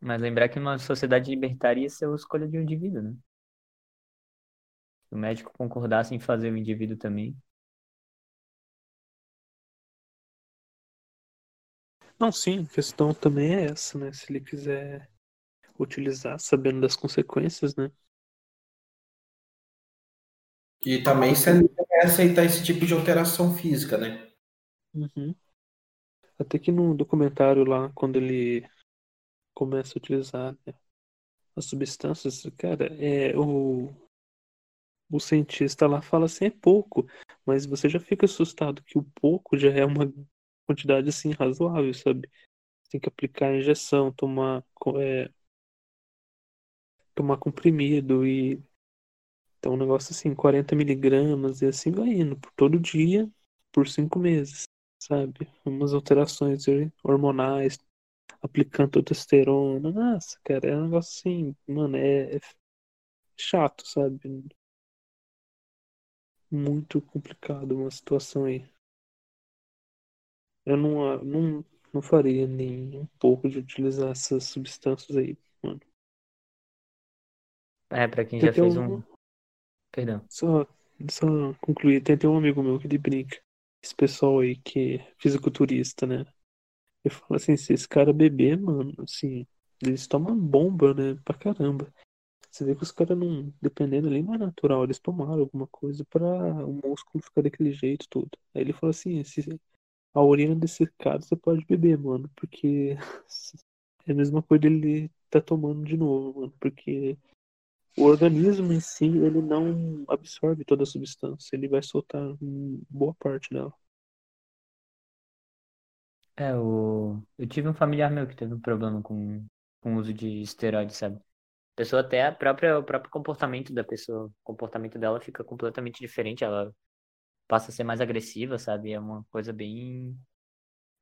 [SPEAKER 3] Mas lembrar que numa sociedade libertária isso é a escolha de um indivíduo, né? Se o médico concordasse em fazer o indivíduo também.
[SPEAKER 1] Não, sim, a questão também é essa, né? Se ele quiser utilizar sabendo das consequências, né?
[SPEAKER 4] E também se ele aceitar esse tipo de alteração física, né?
[SPEAKER 1] Uhum. Até que no documentário lá, quando ele começa a utilizar né, as substâncias, cara, é o o cientista lá fala assim é pouco, mas você já fica assustado que o pouco já é uma quantidade assim razoável, sabe? Tem que aplicar a injeção, tomar é, tomar comprimido e então um negócio assim, 40 miligramas e assim vai indo por todo dia por cinco meses, sabe? Umas alterações hormonais, aplicando testosterona. Nossa, cara, é um negócio assim, mano, é, é chato, sabe? Muito complicado uma situação aí. Eu não, não, não faria nem um pouco de utilizar essas substâncias aí, mano.
[SPEAKER 3] É, pra quem já fez um... um. Perdão.
[SPEAKER 1] Só, só concluir, tem, tem um amigo meu que ele brinca. Esse pessoal aí que é fisiculturista, né? Eu falo assim, se esse cara beber, mano, assim, eles tomam bomba, né? Pra caramba. Você vê que os caras não, dependendo ali, não é natural. Eles tomaram alguma coisa para o músculo ficar daquele jeito tudo. Aí ele falou assim, se a urina desse cara você pode beber, mano, porque é a mesma coisa dele tá tomando de novo, mano, porque o organismo em si, ele não absorve toda a substância, ele vai soltar boa parte dela.
[SPEAKER 3] É, o... eu tive um familiar meu que teve um problema com, com o uso de esteroide, sabe? A pessoa até a própria, o próprio comportamento da pessoa, o comportamento dela fica completamente diferente, ela passa a ser mais agressiva, sabe? É uma coisa bem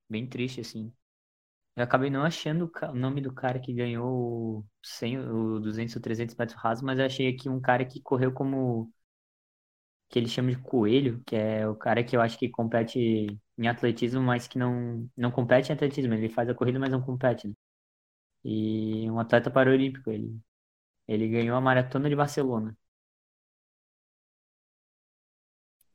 [SPEAKER 3] bem triste assim. Eu acabei não achando o nome do cara que ganhou o 100, o 200 ou 300 metros rasos, mas achei aqui um cara que correu como que ele chama de coelho, que é o cara que eu acho que compete em atletismo, mas que não, não compete em atletismo. Ele faz a corrida, mas não compete. Né? E um atleta paralímpico. Ele, ele ganhou a maratona de Barcelona.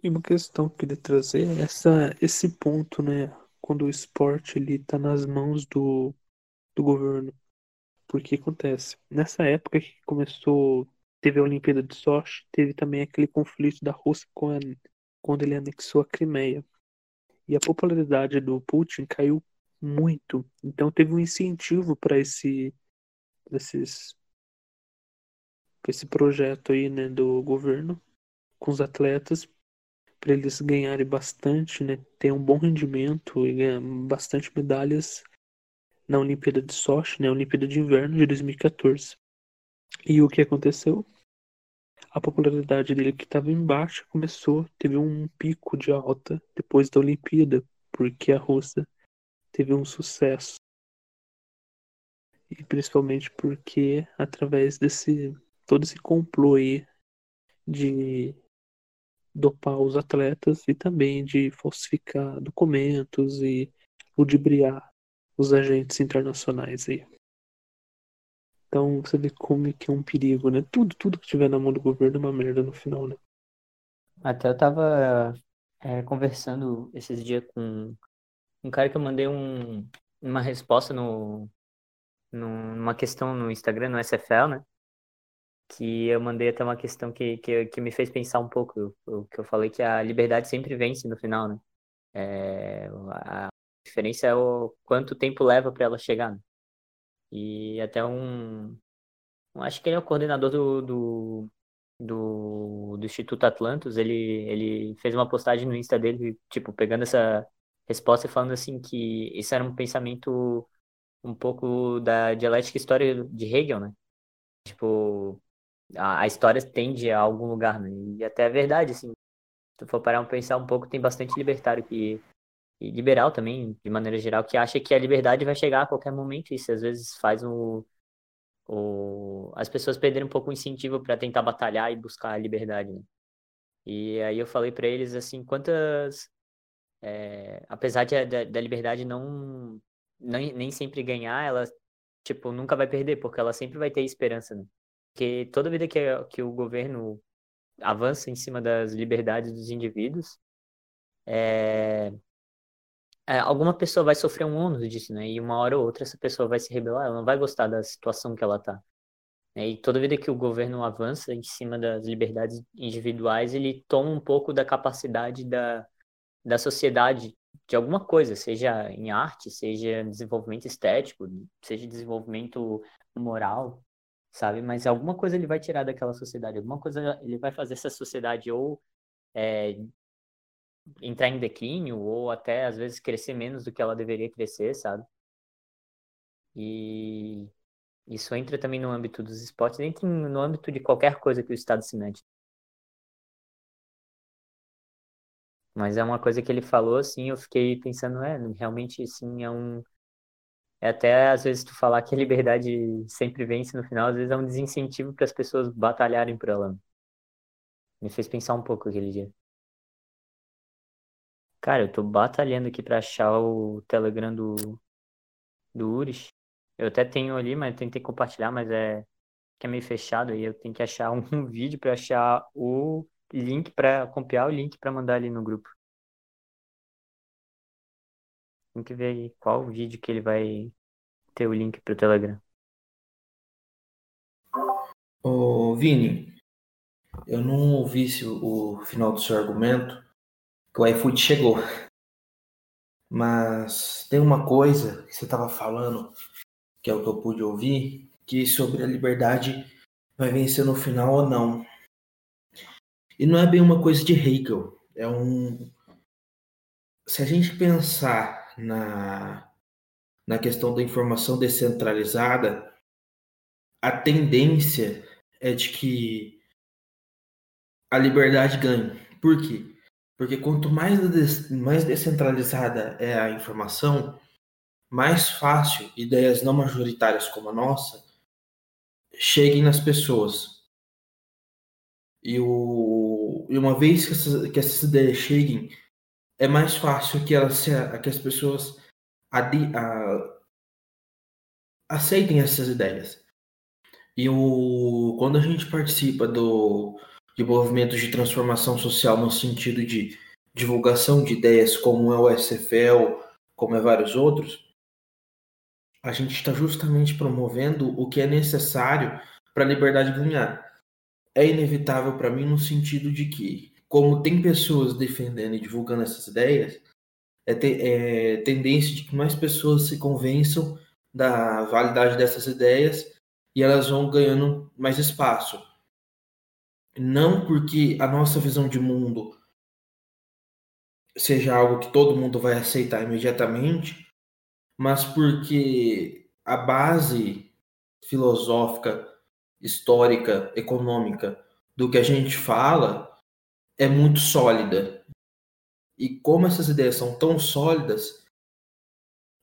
[SPEAKER 1] E uma questão que eu queria trazer é essa, esse ponto, né? Quando o esporte ele tá nas mãos do, do governo. Porque acontece, nessa época que começou Teve a Olimpíada de Sochi, teve também aquele conflito da Rússia com a, quando ele anexou a Crimeia. E a popularidade do Putin caiu muito. Então teve um incentivo para esse, esses esse projeto aí, né, do governo com os atletas para eles ganharem bastante, né, ter um bom rendimento e ganhar bastante medalhas na Olimpíada de Sochi, né, Olimpíada de Inverno de 2014. E o que aconteceu? A popularidade dele que estava em baixa começou, teve um pico de alta depois da Olimpíada, porque a Rússia teve um sucesso. E principalmente porque através desse todo esse complô aí de dopar os atletas e também de falsificar documentos e ludibriar os agentes internacionais aí. Então você vê como que é um perigo, né? Tudo, tudo que tiver na mão do governo é uma merda no final, né?
[SPEAKER 3] Até eu tava é, conversando esses dias com um cara que eu mandei um, uma resposta no, no, numa questão no Instagram, no SFL, né? Que eu mandei até uma questão que, que, que me fez pensar um pouco, o que eu falei que a liberdade sempre vence no final, né? É, a diferença é o quanto tempo leva para ela chegar, né? E até um, acho que ele é o coordenador do, do, do, do Instituto Atlantis, ele, ele fez uma postagem no Insta dele, tipo, pegando essa resposta e falando assim que isso era um pensamento um pouco da dialética história de Hegel, né? Tipo, a, a história tende a algum lugar, né? E até é verdade, assim, se for parar pra pensar um pouco, tem bastante libertário que e liberal também, de maneira geral, que acha que a liberdade vai chegar a qualquer momento. Isso às vezes faz o, o, as pessoas perderem um pouco o incentivo para tentar batalhar e buscar a liberdade. Né? E aí eu falei para eles assim, quantas, é, apesar de, da, da liberdade não, não, nem sempre ganhar, ela tipo nunca vai perder, porque ela sempre vai ter esperança. Né? Porque toda vida que, que o governo avança em cima das liberdades dos indivíduos, é, é, alguma pessoa vai sofrer um ônus disso, né? E uma hora ou outra essa pessoa vai se rebelar, ela não vai gostar da situação que ela tá. Né? E toda vida que o governo avança em cima das liberdades individuais, ele toma um pouco da capacidade da, da sociedade de alguma coisa, seja em arte, seja desenvolvimento estético, seja desenvolvimento moral, sabe? Mas alguma coisa ele vai tirar daquela sociedade, alguma coisa ele vai fazer essa sociedade ou é, entrar em declínio ou até às vezes crescer menos do que ela deveria crescer, sabe? E isso entra também no âmbito dos esportes, entra no âmbito de qualquer coisa que o Estado se mete. Mas é uma coisa que ele falou, assim, eu fiquei pensando, é, realmente, sim, é um... É até, às vezes, tu falar que a liberdade sempre vence no final, às vezes é um desincentivo para as pessoas batalharem por ela. Me fez pensar um pouco aquele dia. Cara, eu tô batalhando aqui pra achar o Telegram do, do Uris. Eu até tenho ali, mas tentei compartilhar, mas é que é meio fechado aí. Eu tenho que achar um vídeo para achar o link para copiar o link para mandar ali no grupo. Tem que ver aí qual vídeo que ele vai ter o link pro Telegram.
[SPEAKER 4] Ô, Vini, eu não ouvi o final do seu argumento, que o iFood chegou. Mas tem uma coisa que você estava falando, que é o que eu pude ouvir, que sobre a liberdade vai vencer no final ou não. E não é bem uma coisa de Hegel, é um se a gente pensar na na questão da informação descentralizada, a tendência é de que a liberdade ganhe. Por quê? Porque quanto mais, mais descentralizada é a informação, mais fácil ideias não majoritárias como a nossa cheguem nas pessoas. E, o, e uma vez que essas, que essas ideias cheguem, é mais fácil que, elas, que as pessoas adi, a, aceitem essas ideias. E o, quando a gente participa do, de movimentos de transformação social no sentido de divulgação de ideias, como é o SFL, como é vários outros, a gente está justamente promovendo o que é necessário para a liberdade ganhar. É inevitável para mim no sentido de que, como tem pessoas defendendo e divulgando essas ideias, é, te, é tendência de que mais pessoas se convençam da validade dessas ideias e elas vão ganhando mais espaço não porque a nossa visão de mundo seja algo que todo mundo vai aceitar imediatamente, mas porque a base filosófica, histórica, econômica do que a gente fala é muito sólida. E como essas ideias são tão sólidas,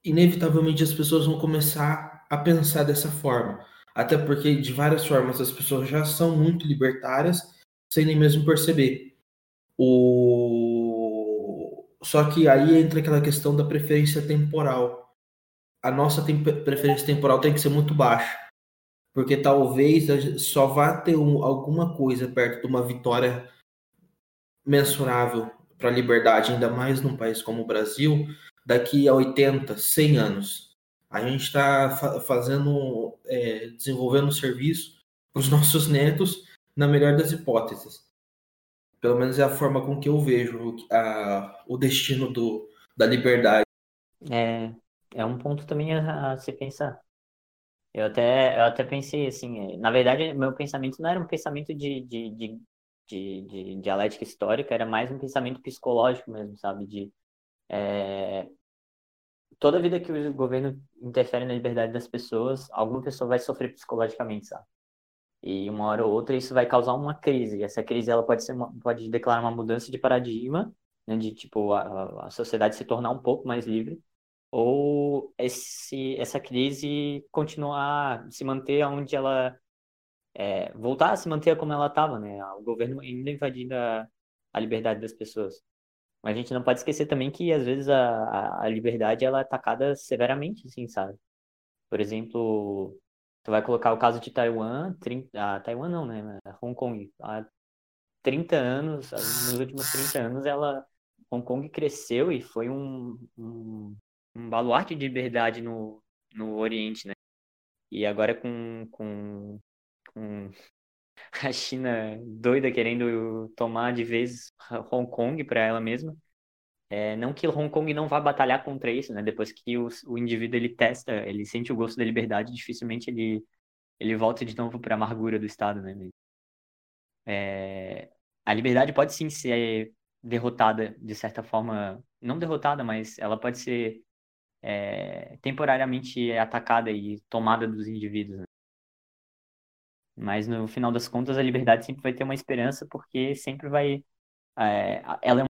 [SPEAKER 4] inevitavelmente as pessoas vão começar a pensar dessa forma. Até porque, de várias formas, as pessoas já são muito libertárias sem nem mesmo perceber. O... Só que aí entra aquela questão da preferência temporal. A nossa tem... preferência temporal tem que ser muito baixa. Porque talvez só vá ter um, alguma coisa perto de uma vitória mensurável para a liberdade, ainda mais num país como o Brasil, daqui a 80, 100 anos. A gente está fa fazendo, é, desenvolvendo um serviço para os nossos netos, na melhor das hipóteses. Pelo menos é a forma com que eu vejo a, o destino do, da liberdade.
[SPEAKER 3] É, é um ponto também a, a se pensar. Eu até, eu até pensei assim, é, na verdade, meu pensamento não era um pensamento de, de, de, de, de dialética histórica, era mais um pensamento psicológico mesmo, sabe? De, é, toda vida que o governo interfere na liberdade das pessoas, alguma pessoa vai sofrer psicologicamente, sabe? E uma hora ou outra isso vai causar uma crise. E essa crise ela pode ser uma, pode declarar uma mudança de paradigma, né, de tipo a, a sociedade se tornar um pouco mais livre, ou esse essa crise continuar se manter onde ela é, voltar a se manter como ela estava, né? O governo ainda invadindo a, a liberdade das pessoas. Mas a gente não pode esquecer também que às vezes a, a, liberdade ela é atacada severamente, assim, sabe? Por exemplo, tu vai colocar o caso de Taiwan, 30, ah, Taiwan não, né? Hong Kong. Há 30 anos, nos últimos 30 anos, ela Hong Kong cresceu e foi um, um, um baluarte de liberdade no, no Oriente, né? E agora com, com, com a China doida querendo tomar de vez Hong Kong para ela mesma. É, não que Hong Kong não vá batalhar contra isso, né? Depois que o, o indivíduo ele testa, ele sente o gosto da liberdade, dificilmente ele ele volta de novo para a amargura do Estado, né? É, a liberdade pode sim ser derrotada de certa forma, não derrotada, mas ela pode ser é, temporariamente atacada e tomada dos indivíduos. Né? Mas no final das contas, a liberdade sempre vai ter uma esperança, porque sempre vai. É, ela é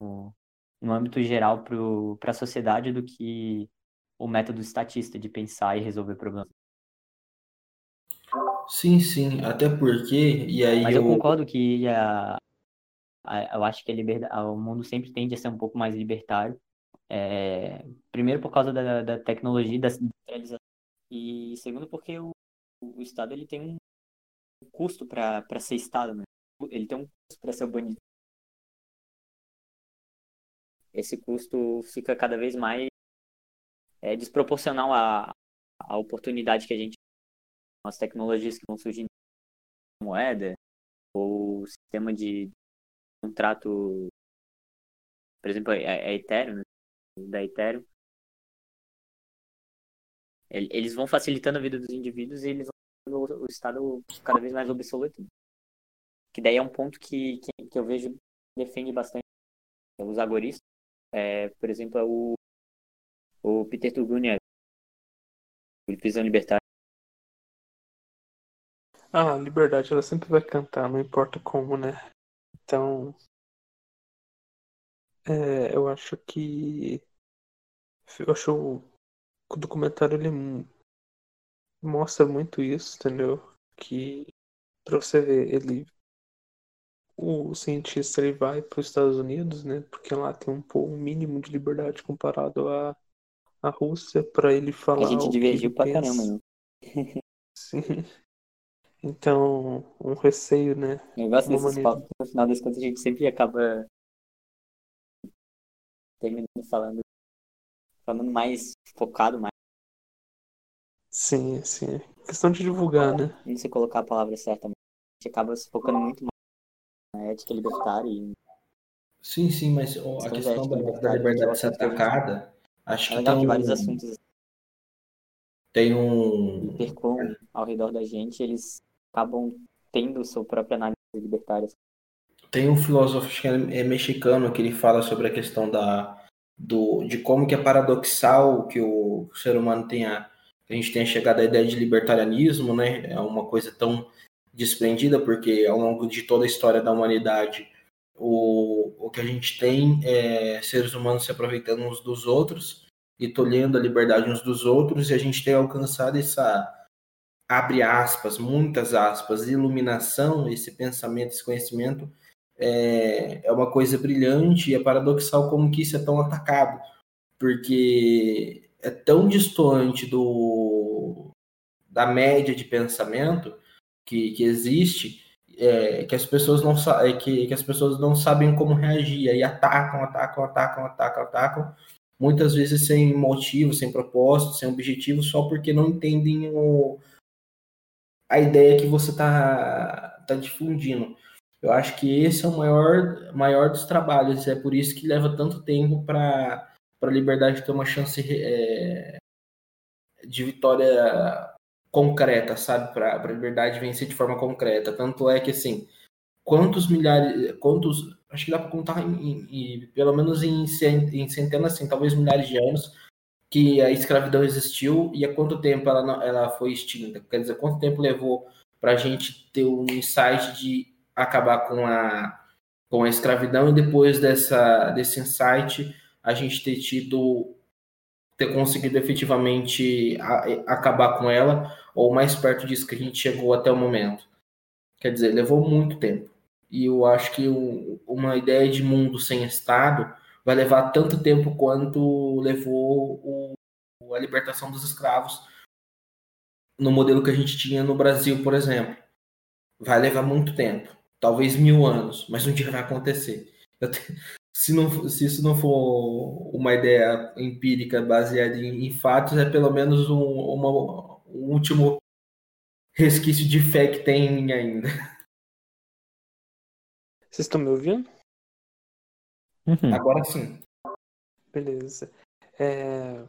[SPEAKER 3] um, no âmbito geral para a sociedade do que o método estatista de pensar e resolver problemas.
[SPEAKER 4] Sim, sim, até porque e aí
[SPEAKER 3] Mas eu, eu concordo que a, a, eu acho que a liberdade, o mundo sempre tende a ser um pouco mais libertário. É, primeiro por causa da, da tecnologia, da centralização e segundo porque o, o Estado ele tem um custo para ser Estado, né? Ele tem um custo para ser banido. Esse custo fica cada vez mais é, desproporcional à, à oportunidade que a gente as tecnologias que vão surgindo moeda ou sistema de contrato por exemplo é, é Ethereum né? da Ethereum eles vão facilitando a vida dos indivíduos e eles vão o Estado cada vez mais obsoleto. Que daí é um ponto que, que, que eu vejo defende bastante os agoristas. É, por exemplo, é o, o Peter Turgunia, prisão libertária.
[SPEAKER 1] Ah, a liberdade ela sempre vai cantar, não importa como, né? Então, é, eu acho que eu acho o documentário ele mostra muito isso, entendeu? Que para você ver, ele o cientista ele vai para os Estados Unidos, né? Porque lá tem um, um mínimo de liberdade comparado à, à Rússia para ele falar.
[SPEAKER 3] A gente divergiu pra pensa. caramba, né?
[SPEAKER 1] Sim. Então, um receio, né?
[SPEAKER 3] Eu gosto desses maneira... papos, no final das contas a gente sempre acaba terminando falando falando mais focado, mais.
[SPEAKER 1] Sim, sim. Questão de divulgar, né?
[SPEAKER 3] Não sei colocar a palavra certa, mas a gente acaba se focando muito mais na ética libertária e.
[SPEAKER 4] Sim, sim, mas a questão da, da liberdade ser atacada, acho é que tem
[SPEAKER 3] um... vários assuntos
[SPEAKER 4] tem um
[SPEAKER 3] percom ao redor da gente, eles acabam tendo sua própria análise libertária.
[SPEAKER 4] Tem um filósofo que é mexicano que ele fala sobre a questão da, do, de como que é paradoxal que o, ser humano tenha a gente tenha chegado à ideia de libertarianismo, né? É uma coisa tão desprendida, porque ao longo de toda a história da humanidade, o, o que a gente tem é seres humanos se aproveitando uns dos outros e tolhendo a liberdade uns dos outros, e a gente tem alcançado essa, abre aspas, muitas aspas, iluminação, esse pensamento, esse conhecimento, é, é uma coisa brilhante e é paradoxal como que isso é tão atacado, porque é tão distante do, da média de pensamento que, que existe é, que as pessoas não é, que, que as pessoas não sabem como reagir aí atacam atacam atacam atacam atacam muitas vezes sem motivo sem propósito sem objetivo só porque não entendem o, a ideia que você está tá difundindo eu acho que esse é o maior maior dos trabalhos é por isso que leva tanto tempo para a liberdade ter uma chance é, de vitória concreta, sabe? Para a liberdade vencer de forma concreta. Tanto é que, assim, quantos milhares, quantos, acho que dá para contar em, em, pelo menos em, em centenas, assim, talvez milhares de anos, que a escravidão existiu e há quanto tempo ela, ela foi extinta. Quer dizer, quanto tempo levou para a gente ter um insight de acabar com a, com a escravidão e depois dessa, desse insight a gente ter tido ter conseguido efetivamente acabar com ela, ou mais perto disso que a gente chegou até o momento. Quer dizer, levou muito tempo. E eu acho que uma ideia de mundo sem Estado vai levar tanto tempo quanto levou o, a libertação dos escravos no modelo que a gente tinha no Brasil, por exemplo. Vai levar muito tempo, talvez mil anos, mas um dia vai acontecer. Te, se, não, se isso não for uma ideia empírica baseada em, em fatos, é pelo menos um, uma, um último resquício de fé que tem em mim ainda.
[SPEAKER 1] Vocês estão me ouvindo?
[SPEAKER 4] Uhum. Agora sim.
[SPEAKER 1] Beleza. É...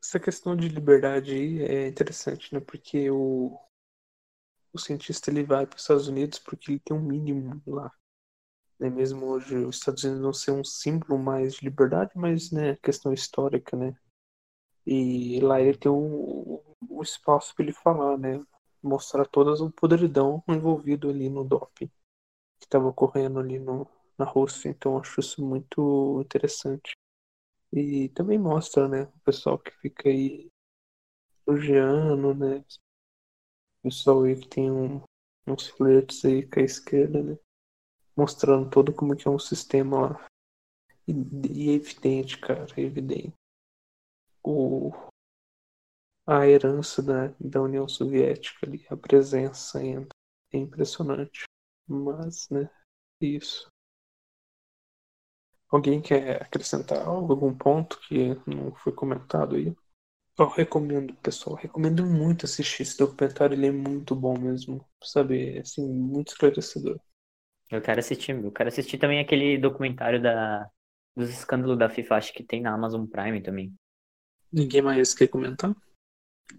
[SPEAKER 1] Essa questão de liberdade aí é interessante, né? Porque o, o cientista ele vai para os Estados Unidos porque ele tem um mínimo lá né? Mesmo hoje os Estados Unidos não ser um símbolo mais de liberdade, mas né, questão histórica, né? E lá ele tem o, o espaço para ele falar, né? Mostrar todas o podridão envolvido ali no doping que estava ocorrendo ali no, na Rússia. Então acho isso muito interessante. E também mostra, né, o pessoal que fica aí elogiando, né? Pessoal aí que tem um, uns flertes aí com a esquerda, né? mostrando todo como que é um sistema lá. E, e é evidente, cara, é evidente. O, a herança da, da União Soviética ali, a presença ainda é impressionante. Mas, né, isso. Alguém quer acrescentar algum ponto que não foi comentado aí? Eu recomendo, pessoal, recomendo muito assistir esse documentário, ele é muito bom mesmo, sabe, assim, muito esclarecedor.
[SPEAKER 3] Eu quero assistir, eu quero assistir também aquele documentário da, dos escândalos da FIFA, acho que tem na Amazon Prime também.
[SPEAKER 1] Ninguém mais quer comentar?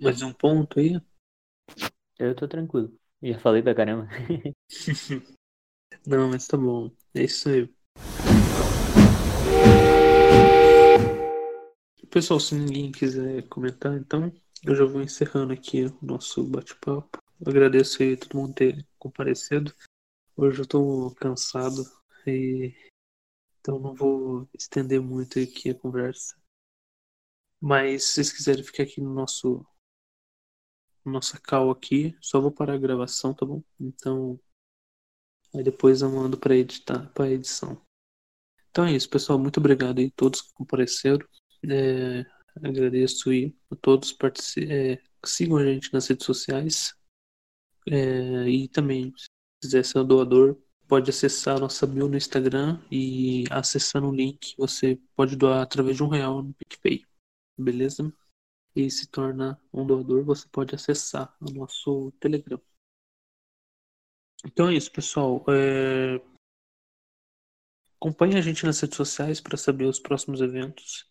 [SPEAKER 1] Mais um ponto aí?
[SPEAKER 3] Eu tô tranquilo. Já falei pra caramba.
[SPEAKER 1] Não, mas tá bom. É isso aí. Pessoal, se ninguém quiser comentar, então eu já vou encerrando aqui o nosso bate-papo. Agradeço aí todo mundo ter comparecido. Hoje eu tô cansado e então não vou estender muito aqui a conversa. Mas se vocês quiserem ficar aqui no nosso nossa call aqui, só vou parar a gravação, tá bom? Então aí depois eu mando para editar, para edição. Então é isso, pessoal, muito obrigado aí a todos que compareceram. É, agradeço a todos é, sigam a gente nas redes sociais. É, e também quiser ser um doador, pode acessar a nossa bio no Instagram e acessando o link você pode doar através de um real no PicPay, beleza? E se torna um doador, você pode acessar o nosso Telegram. Então é isso, pessoal. É... Acompanhe a gente nas redes sociais para saber os próximos eventos